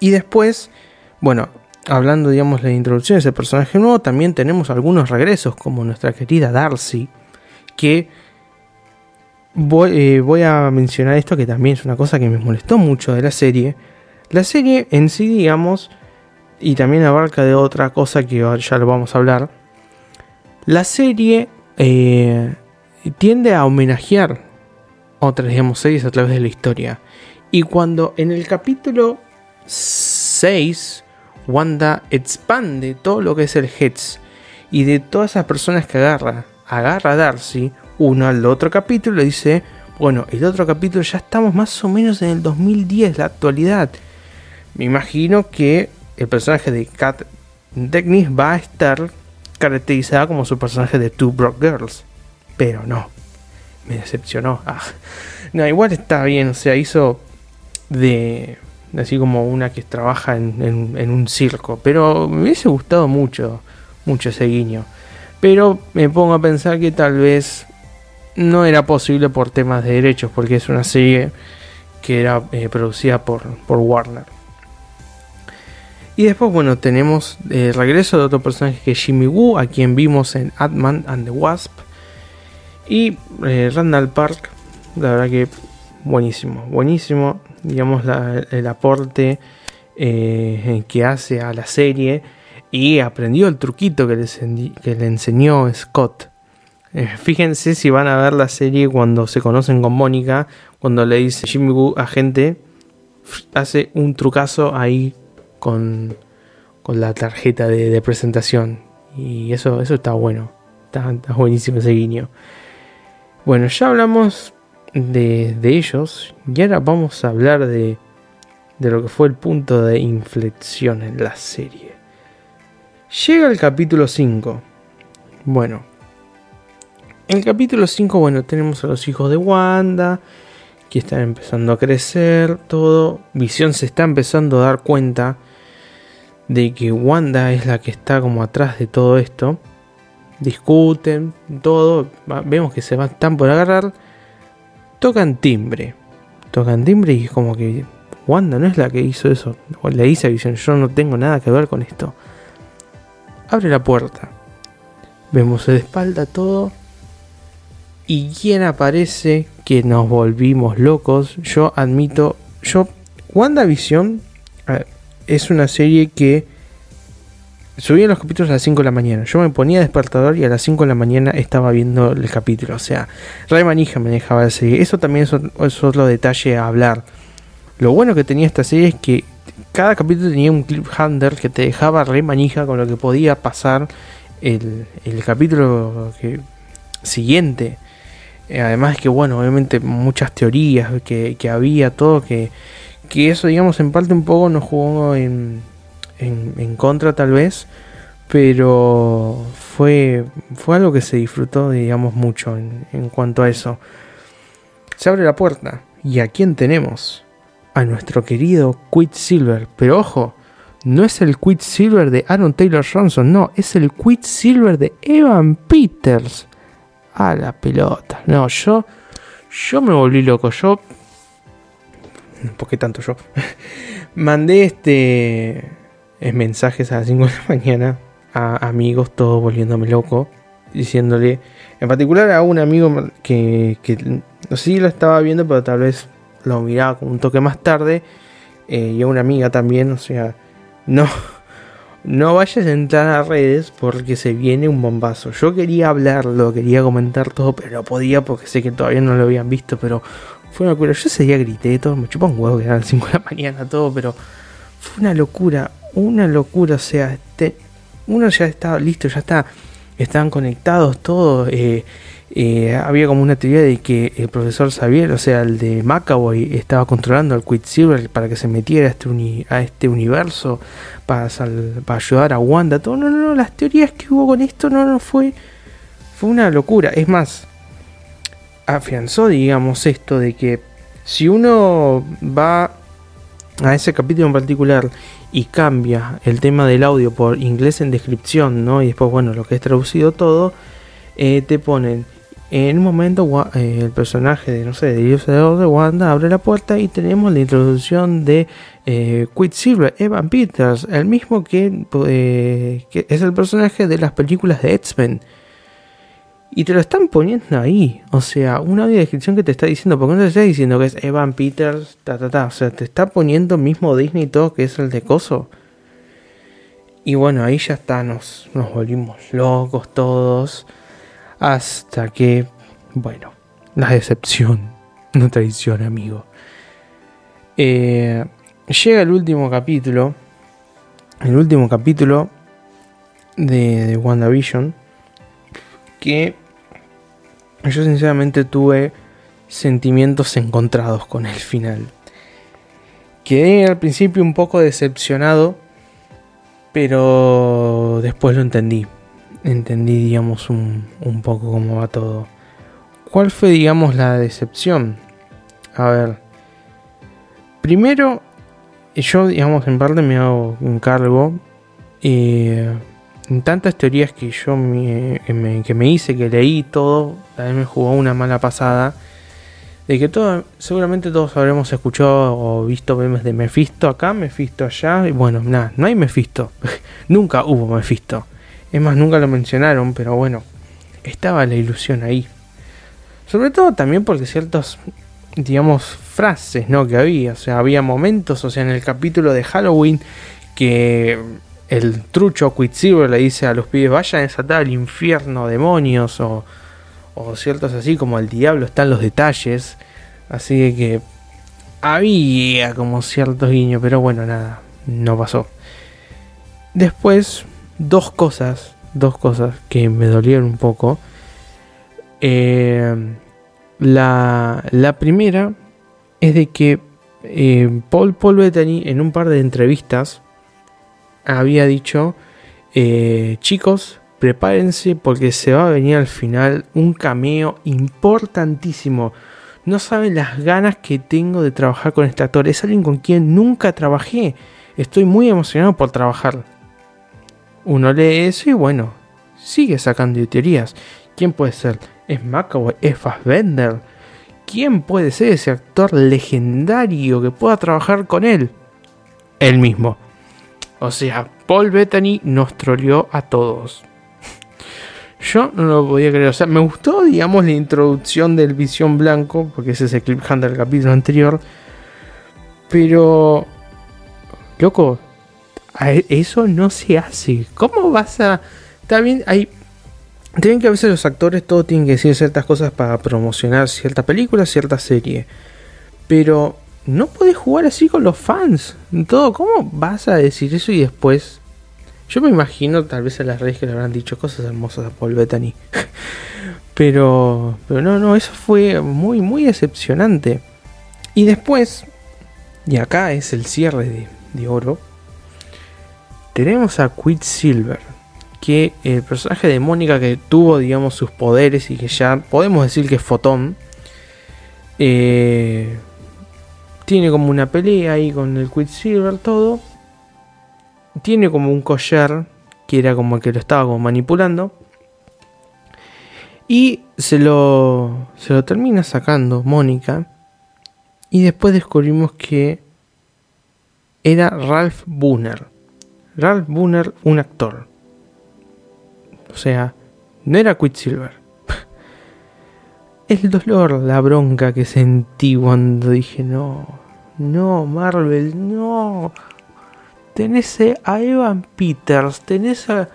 Y después, bueno, hablando digamos de la introducción de personaje nuevo, también tenemos algunos regresos como nuestra querida Darcy, que voy, eh, voy a mencionar esto que también es una cosa que me molestó mucho de la serie. La serie en sí, digamos, y también abarca de otra cosa que ya lo vamos a hablar. La serie eh, tiende a homenajear otras, digamos, series a través de la historia. Y cuando en el capítulo 6, Wanda expande todo lo que es el Heads y de todas esas personas que agarra, agarra a Darcy, uno al otro capítulo dice, bueno, el otro capítulo ya estamos más o menos en el 2010, la actualidad. Me imagino que el personaje de Kat Denies va a estar caracterizada como su personaje de Two Broke Girls. Pero no, me decepcionó. Ah. No, igual está bien, o sea, hizo de así como una que trabaja en, un circo. Pero me hubiese gustado mucho, mucho ese guiño. Pero me pongo a pensar que tal vez no era posible por temas de derechos, porque es una serie que era eh, producida por, por Warner. Y después, bueno, tenemos el regreso de otro personaje que es Jimmy Woo, a quien vimos en Ant-Man and the Wasp. Y eh, Randall Park, la verdad que buenísimo, buenísimo, digamos, el aporte eh, que hace a la serie. Y aprendió el truquito que le, que le enseñó Scott. Eh, fíjense si van a ver la serie cuando se conocen con Mónica, cuando le dice Jimmy Woo a gente, hace un trucazo ahí con, la tarjeta de, presentación. Y eso, eso está bueno. Está, buenísimo ese guiño. Bueno, ya hablamos de, ellos. Y ahora vamos a hablar de, de lo que fue el punto de inflexión en la serie. Llega el capítulo 5. Bueno, en el capítulo 5, bueno, tenemos a los hijos de Wanda, que están empezando a crecer, todo. Visión se está empezando a dar cuenta de que Wanda es la que está como atrás de todo esto. Discuten, todo. Vemos que se van, están por agarrar. Tocan timbre. Tocan timbre y es como que Wanda no es la que hizo eso. Le dice a Visión, yo no tengo nada que ver con esto. Abre la puerta. Vemos de espalda todo. ¿Y quién aparece? Que nos volvimos locos. Yo admito, yo, WandaVision es una serie que subía los capítulos a las 5 de la mañana. Yo me ponía despertador y a las 5 de la mañana estaba viendo el capítulo. O sea, Ray Manija me dejaba la serie. Eso también es otro detalle a hablar. Lo bueno que tenía esta serie es que cada capítulo tenía un cliffhanger que te dejaba re manija con lo que podía pasar el, capítulo siguiente. Eh, además que, bueno, obviamente muchas teorías que, había, todo, que, que, eso, digamos, en parte un poco nos jugó en, en, contra tal vez, pero fue, fue algo que se disfrutó, digamos, mucho en, en cuanto a eso. Se abre la puerta y ¿a quién tenemos? a nuestro querido Silver, Pero ojo, no es el Silver de Aaron Taylor Johnson, no, es el Silver de Evan Peters. A la pelota. No, yo, yo me volví loco. Yo, [LAUGHS] ¿por qué tanto yo? [LAUGHS] Mandé este eh, mensajes a las 5 de la [LAUGHS] mañana a amigos, todos volviéndome loco, diciéndole, en particular a un amigo que, que si lo estaba viendo, pero tal vez lo miraba un toque más tarde. Eh, y a una amiga también, o sea, no, no vayas a entrar a redes porque se viene un bombazo. Yo quería hablarlo, quería comentar todo, pero no podía porque sé que todavía no lo habían visto, pero fue una locura. Yo ese día grité todo, me chupa un huevo que eran las 5 de la mañana, todo, pero fue una locura, una locura, o sea, este, uno ya estaba listo, ya está, estaban conectados todos. Eh, eh, había como una teoría de que el profesor Xavier, o sea, el de Macaboy, estaba controlando al Quicksilver para que se metiera a este, este universo, para, para ayudar a Wanda. Todo, no, no, no, las teorías que hubo con esto no, no fue, fue una locura. Es más, afianzó, digamos, esto de que si uno va a ese capítulo en particular y cambia el tema del audio por inglés en descripción, ¿no? Y después, bueno, lo que es traducido todo, eh, te ponen en un momento eh, el personaje de, no sé, de de Wanda abre la puerta y tenemos la introducción de eh, Quicksilver, Evan Peters, el mismo que, eh, que, es el personaje de las películas de X-Men. Y te lo están poniendo ahí. O sea, una descripción que te está diciendo, porque no te está diciendo que es Evan Peters, ta ta ta. O sea, te está poniendo mismo Disney todo, que es el de Coso. Y bueno, ahí ya está, nos, nos volvimos locos todos. Hasta que, bueno, la decepción no traiciona, amigo. Eh, llega el último capítulo. El último capítulo de, de WandaVision. Que yo sinceramente tuve sentimientos encontrados con el final. Quedé al principio un poco decepcionado, pero después lo entendí entendí, digamos, un, un poco cómo va todo. ¿Cuál fue, digamos, la decepción? A ver. Primero, yo, digamos, en parte me hago un cargo. Eh, tantas teorías que yo me, que me hice, que leí todo, también me jugó una mala pasada. De que todo, seguramente todos habremos escuchado o visto memes de Mephisto acá, Mephisto allá. Y bueno, nada, no hay Mephisto. [LAUGHS] Nunca hubo Mephisto. Es más, nunca lo mencionaron, pero bueno, estaba la ilusión ahí. Sobre todo también porque ciertas, digamos, frases, ¿no? Que había, o sea, había momentos, o sea, en el capítulo de Halloween que el trucho Quicksilver le dice a los pibes, vayan a desatar al infierno, demonios, o, o ciertos así como el diablo están los detalles. Así que había como ciertos guiños, pero bueno, nada, no pasó. Después dos cosas, dos cosas que me dolieron un poco. Eh, la, la primera es de que eh, Paul, Paul Bettany en un par de entrevistas había dicho, eh, chicos, prepárense porque se va a venir al final un cameo importantísimo. No saben las ganas que tengo de trabajar con este actor. Es alguien con quien nunca trabajé. Estoy muy emocionado por trabajar. Uno lee eso y bueno, sigue sacando teorías. ¿Quién puede ser? ¿Es McAvoy? ¿Es Fassbender? ¿Quién puede ser ese actor legendario que pueda trabajar con él? Él mismo. O sea, Paul Bettany nos troleó a todos. Yo no lo podía creer. O sea, me gustó, digamos, la introducción del Visión Blanco, porque ese es el cliffhanger del capítulo anterior. Pero, loco, eso no se hace. ¿Cómo vas a.? Está bien, hay. Tienen que a veces los actores todos tienen que decir ciertas cosas para promocionar cierta película, cierta serie. Pero no puedes jugar así con los fans. Todo, ¿cómo vas a decir eso y después? Yo me imagino tal vez a las redes que le habrán dicho cosas hermosas a Paul Bettany. [LAUGHS] pero, pero no, no, eso fue muy, muy decepcionante. Y después, y acá es el cierre de, de oro, tenemos a Quicksilver, que el personaje de Mónica que tuvo, digamos, sus poderes y que ya podemos decir que es fotón, eh, tiene como una pelea ahí con el Quicksilver, todo. Tiene como un collar que era como que lo estaba como manipulando. Y se lo, se lo termina sacando Mónica. Y después descubrimos que era Ralph Bunner. Ralph Bunner, un actor. O sea, no era Quicksilver. El dolor, la bronca que sentí cuando dije no, no, Marvel, no. Tenés a Evan Peters, tenés a...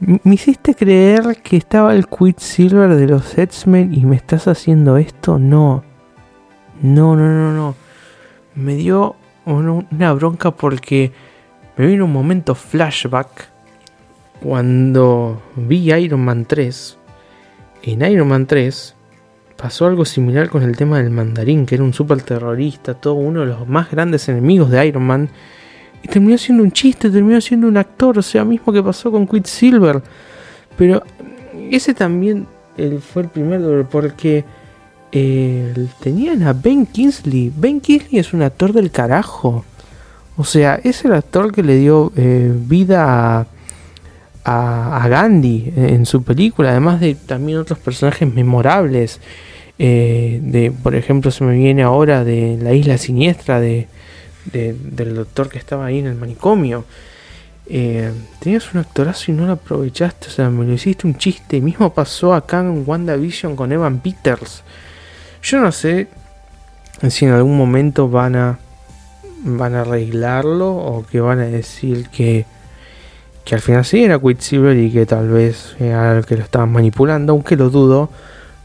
Me hiciste creer que estaba el Quicksilver de los X-Men y me estás haciendo esto. No. No, no, no, no. Me dio una bronca porque me vino un momento flashback cuando vi Iron Man 3. En Iron Man 3 pasó algo similar con el tema del mandarín, que era un super terrorista, todo uno de los más grandes enemigos de Iron Man. Y terminó siendo un chiste, terminó siendo un actor, o sea, mismo que pasó con Quicksilver. Pero ese también fue el primer porque eh, tenían a Ben Kingsley. Ben Kingsley es un actor del carajo. O sea, es el actor que le dio eh, vida a, Gandhi en su película, además de también otros personajes memorables. Eh, de, por ejemplo, se me viene ahora de la isla siniestra de, del doctor que estaba ahí en el manicomio. Eh, tenías un actorazo y no lo aprovechaste, o sea, me lo hiciste un chiste. Mismo pasó acá en WandaVision con Evan Peters. Yo no sé si en algún momento van a van a arreglarlo o que van a decir que, que al final sí era Quicksilver y que tal vez era el que lo estaban manipulando, aunque lo dudo,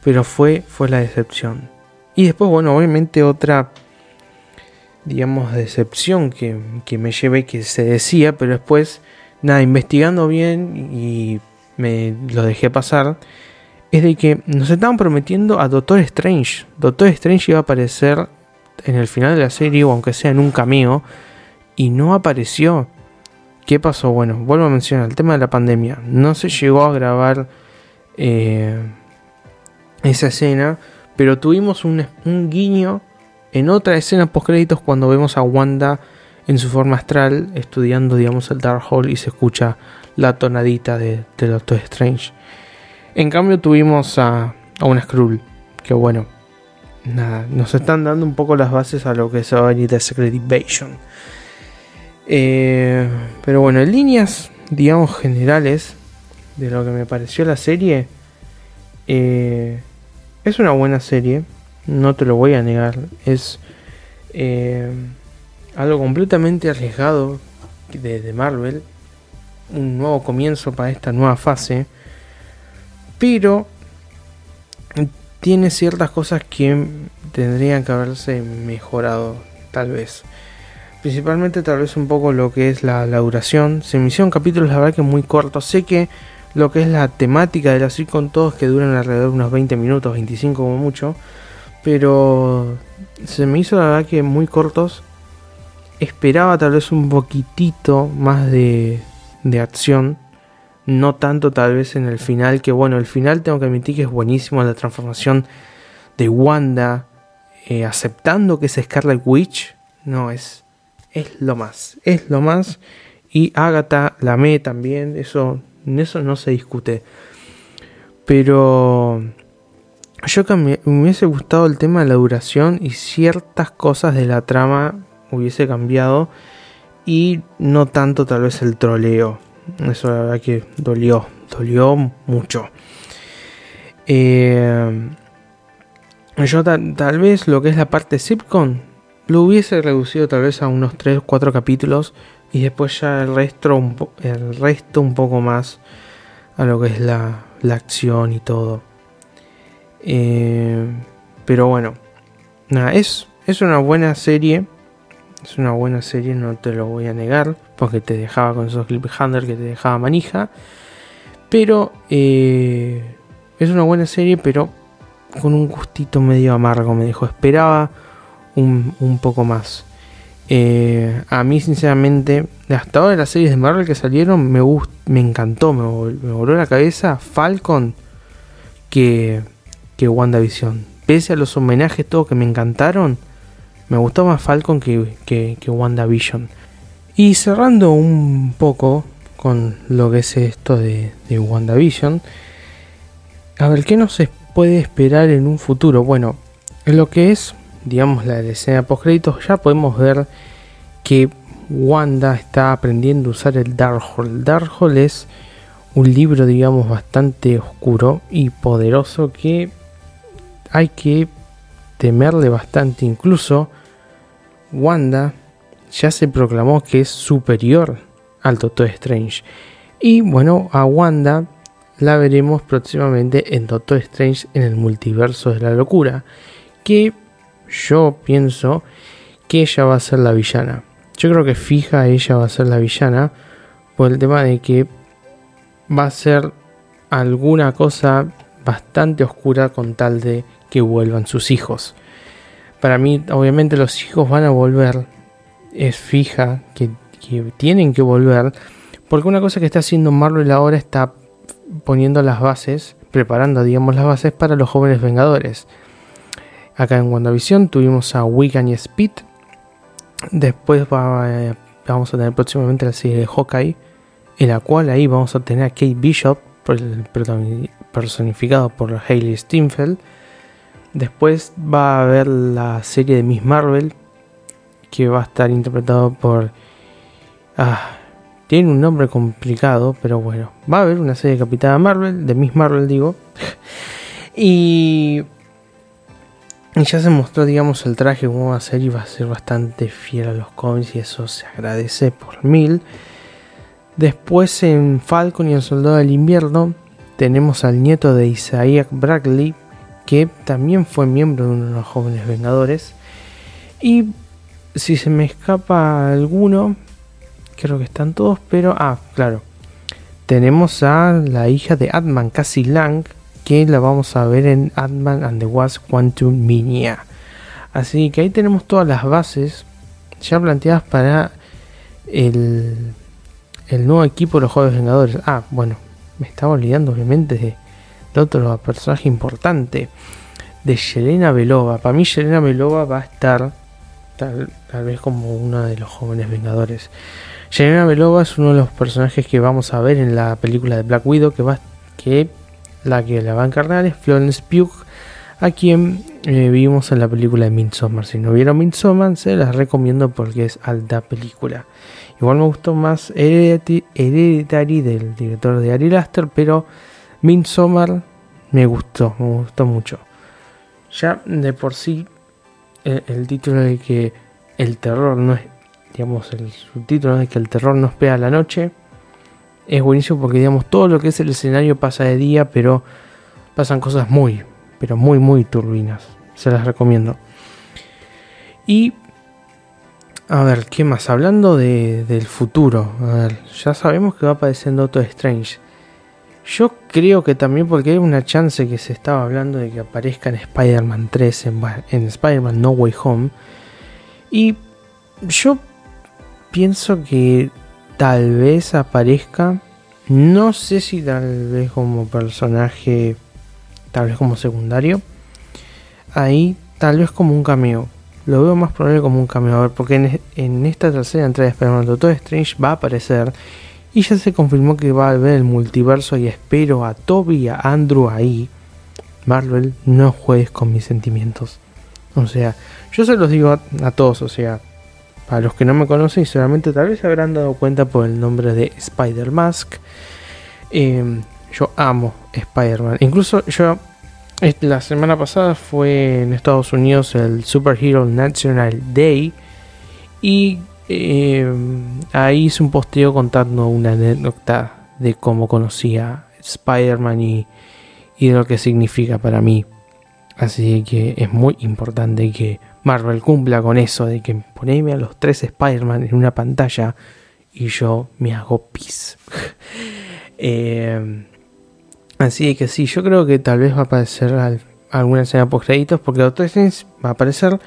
pero fue, fue la decepción. Y después, bueno, obviamente otra, digamos, decepción que, que me llevé que se decía, pero después, nada, investigando bien y me lo dejé pasar, es de que nos estaban prometiendo a Doctor Strange. Doctor Strange iba a aparecer en el final de la serie, o aunque sea en un cameo, y no apareció. ¿Qué pasó? Bueno, vuelvo a mencionar el tema de la pandemia. No se llegó a grabar eh, esa escena, pero tuvimos un, guiño en otra escena post créditos cuando vemos a Wanda en su forma astral estudiando, digamos, el Dark Hall y se escucha la tonadita de, Doctor Strange. En cambio tuvimos a, a una Skrull, que bueno, nada, nos están dando un poco las bases a lo que se va a venir de Secret Invasion. Eh, pero bueno, en líneas, digamos, generales de lo que me pareció la serie, eh, es una buena serie, no te lo voy a negar. Es eh, algo completamente arriesgado de, Marvel, un nuevo comienzo para esta nueva fase, pero tiene ciertas cosas que tendrían que haberse mejorado, tal vez. Principalmente tal vez un poco lo que es la, duración. Se me hicieron capítulos la verdad que muy cortos. Sé que lo que es la temática de la con todos que duran alrededor de unos 20 minutos, 25 como mucho. pero se me hizo la verdad que muy cortos. Esperaba tal vez un poquitito más de, de acción. No tanto tal vez en el final, que bueno, el final tengo que admitir que es buenísimo la transformación de Wanda eh, aceptando que es Scarlet Witch. No, es, es lo más, es lo más. Y Agatha la me también, eso, eso no se discute. Pero yo que me, hubiese gustado el tema de la duración y ciertas cosas de la trama hubiese cambiado y no tanto tal vez el troleo. Eso la verdad que dolió, dolió mucho. Eh, yo tal vez lo que es la parte Zipcon lo hubiese reducido tal vez a unos 3 4 capítulos y después ya el resto un, el resto un poco más a lo que es la, la acción y todo. Eh, pero bueno, nada, es, es una buena serie. Es una buena serie, no te lo voy a negar, porque te dejaba con esos cliffhanger que te dejaba manija. Pero eh, es una buena serie, pero con un gustito medio amargo, me dijo. Esperaba un, poco más. Eh, a mí, sinceramente, hasta ahora las series de Marvel que salieron, me, me encantó, me, voló la cabeza Falcon que, que WandaVision. Pese a los homenajes, todo que me encantaron, me gustó más Falcon que, que, que WandaVision. Y cerrando un poco con lo que es esto de, de WandaVision, a ver, ¿qué nos puede esperar en un futuro? Bueno, en lo que es, digamos, la escena post créditos, ya podemos ver que Wanda está aprendiendo a usar el Darkhold. Darkhold es un libro, digamos, bastante oscuro y poderoso que hay que temerle bastante. Incluso Wanda ya se proclamó que es superior al Doctor Strange. Y bueno, a Wanda la veremos próximamente en Doctor Strange en el multiverso de la locura. Que yo pienso que ella va a ser la villana. Yo creo que fija ella va a ser la villana por el tema de que va a ser alguna cosa bastante oscura con tal de que vuelvan sus hijos. Para mí, obviamente los hijos van a volver. Es fija que, tienen que volver. Porque una cosa que está haciendo Marvel ahora está poniendo las bases, preparando, digamos, las bases para los jóvenes vengadores. Acá en WandaVision tuvimos a Wiccan y Speed. Después va, vamos a tener próximamente la serie de Hawkeye, en la cual ahí vamos a tener a Kate Bishop, personificado por Hayley Steinfeld. Después va a haber la serie de Miss Marvel, que va a estar interpretado por... Ah, tiene un nombre complicado, pero bueno. Va a haber una serie de Capitana Marvel, de Miss Marvel digo. [LAUGHS] y, y ya se mostró, digamos, el traje como va a ser y va a ser bastante fiel a los cómics y eso se agradece por mil. Después en Falcon y el Soldado del Invierno tenemos al nieto de Isaiah Bradley, que también fue miembro de uno de los jóvenes Vengadores. Y si se me escapa alguno, creo que están todos, pero ah, claro. Tenemos a la hija de Atman, Cassie Lang, que la vamos a ver en Atman and the Wasp Quantum Minia. Así que ahí tenemos todas las bases ya planteadas para el, el nuevo equipo de los Juegos Vengadores. Ah, bueno, me estaba olvidando obviamente de, de otro personaje importante, de Yelena Belova. Para mí Yelena Belova va a estar tal, tal vez como una de los jóvenes Vengadores. Yelena Belova es uno de los personajes que vamos a ver en la película de Black Widow, que va que la que la va a encarnar es Florence Pugh, a quien eh, vimos en la película de Midsommar. Si no vieron Midsommar, se las recomiendo porque es alta película. Igual me gustó más Hereditary del director de Ari Aster, pero Midsommar me gustó, me gustó mucho. Ya de por sí, el, el título de que el terror no es digamos, el subtítulo es que el terror nos pega a la noche. Es buenísimo porque, digamos, todo lo que es el escenario pasa de día, pero pasan cosas muy, pero muy, muy turbinas. Se las recomiendo. Y, a ver, ¿qué más? Hablando de, del futuro, a ver, ya sabemos que va apareciendo Doctor Strange. Yo creo que también porque hay una chance que se estaba hablando de que aparezca en Spider-Man 3, en, en Spider-Man No Way Home. Y yo pienso que tal vez aparezca. No sé si tal vez como personaje, tal vez como secundario. Ahí tal vez como un cameo. Lo veo más probable como un cameo. A ver, porque en, esta tercera entrega de Spider-Man Doctor Strange va a aparecer. Y ya se confirmó que va a haber el multiverso y espero a Toby y a Andrew ahí. Marvel, no juegues con mis sentimientos. O sea, yo se los digo a todos, o sea, a los que no me conocen, seguramente tal vez se habrán dado cuenta por el nombre de Spider Mask. Em, yo amo Spider-Man. Incluso yo, la semana pasada fue en Estados Unidos el Superhero National Day. Y em, ahí hice un posteo contando una anécdota de cómo conocía Spider-Man y, y de lo que significa para mí. Así que es muy importante que Marvel cumpla con eso de que poneme a los tres Spider-Man en una pantalla y yo me hago pis. [LAUGHS] Eh, así que sí, yo creo que tal vez va a aparecer alguna escena post créditos porque Doctor Strange va a aparecer.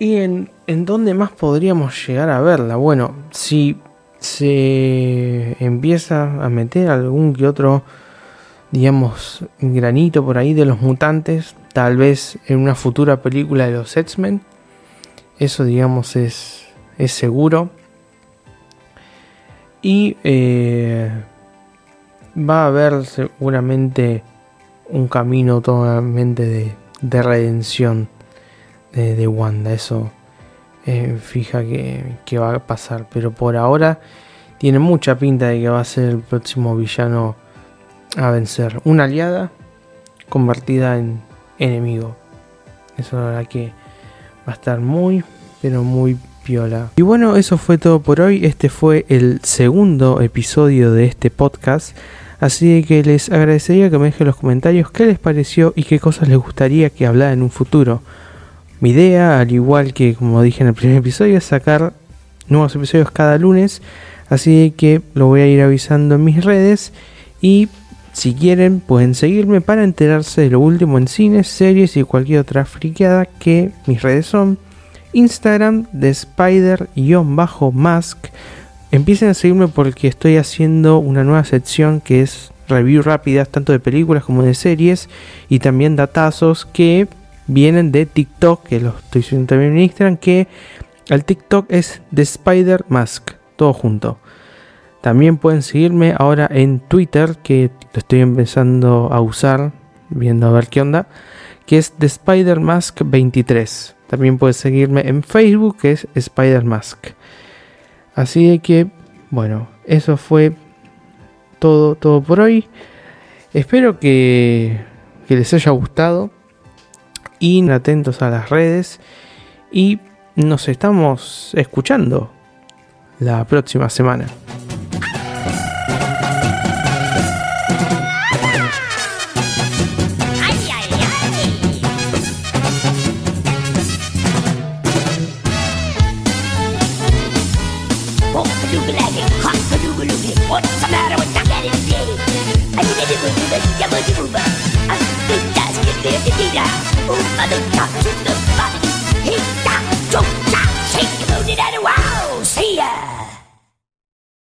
¿Y en, en dónde más podríamos llegar a verla? Bueno, si se empieza a meter algún que otro, digamos, granito por ahí de los mutantes, tal vez en una futura película de los X-Men. Eso, digamos, es, es seguro. Y eh, va a haber seguramente un camino totalmente de, redención de, Wanda. Eso eh, fija que, que, va a pasar. Pero por ahora tiene mucha pinta de que va a ser el próximo villano a vencer. Una aliada convertida en, enemigo. Eso la que va a estar muy, pero muy piola. Y bueno, eso fue todo por hoy. Este fue el segundo episodio de este podcast. Así que les agradecería que me dejen los comentarios qué les pareció y qué cosas les gustaría que hablara en un futuro. Mi idea, al igual que como dije en el primer episodio, es sacar nuevos episodios cada lunes. Así que lo voy a ir avisando en mis redes. Y si quieren, pueden seguirme para enterarse de lo último en cines, series y cualquier otra friqueada que mis redes son Instagram de Spider-Mask. Empiecen a seguirme porque estoy haciendo una nueva sección que es review rápidas tanto de películas como de series y también datazos que vienen de TikTok, que lo estoy subiendo también en Instagram, que el TikTok es de Spider Mask, todo junto. También pueden seguirme ahora en Twitter, que lo estoy empezando a usar, viendo a ver qué onda, que es de Spider Mask 23. También pueden seguirme en Facebook, que es Spider Mask. Así de que, bueno, eso fue todo, todo por hoy. Espero que, que les haya gustado. Y atentos a las redes. Y nos estamos escuchando la próxima semana.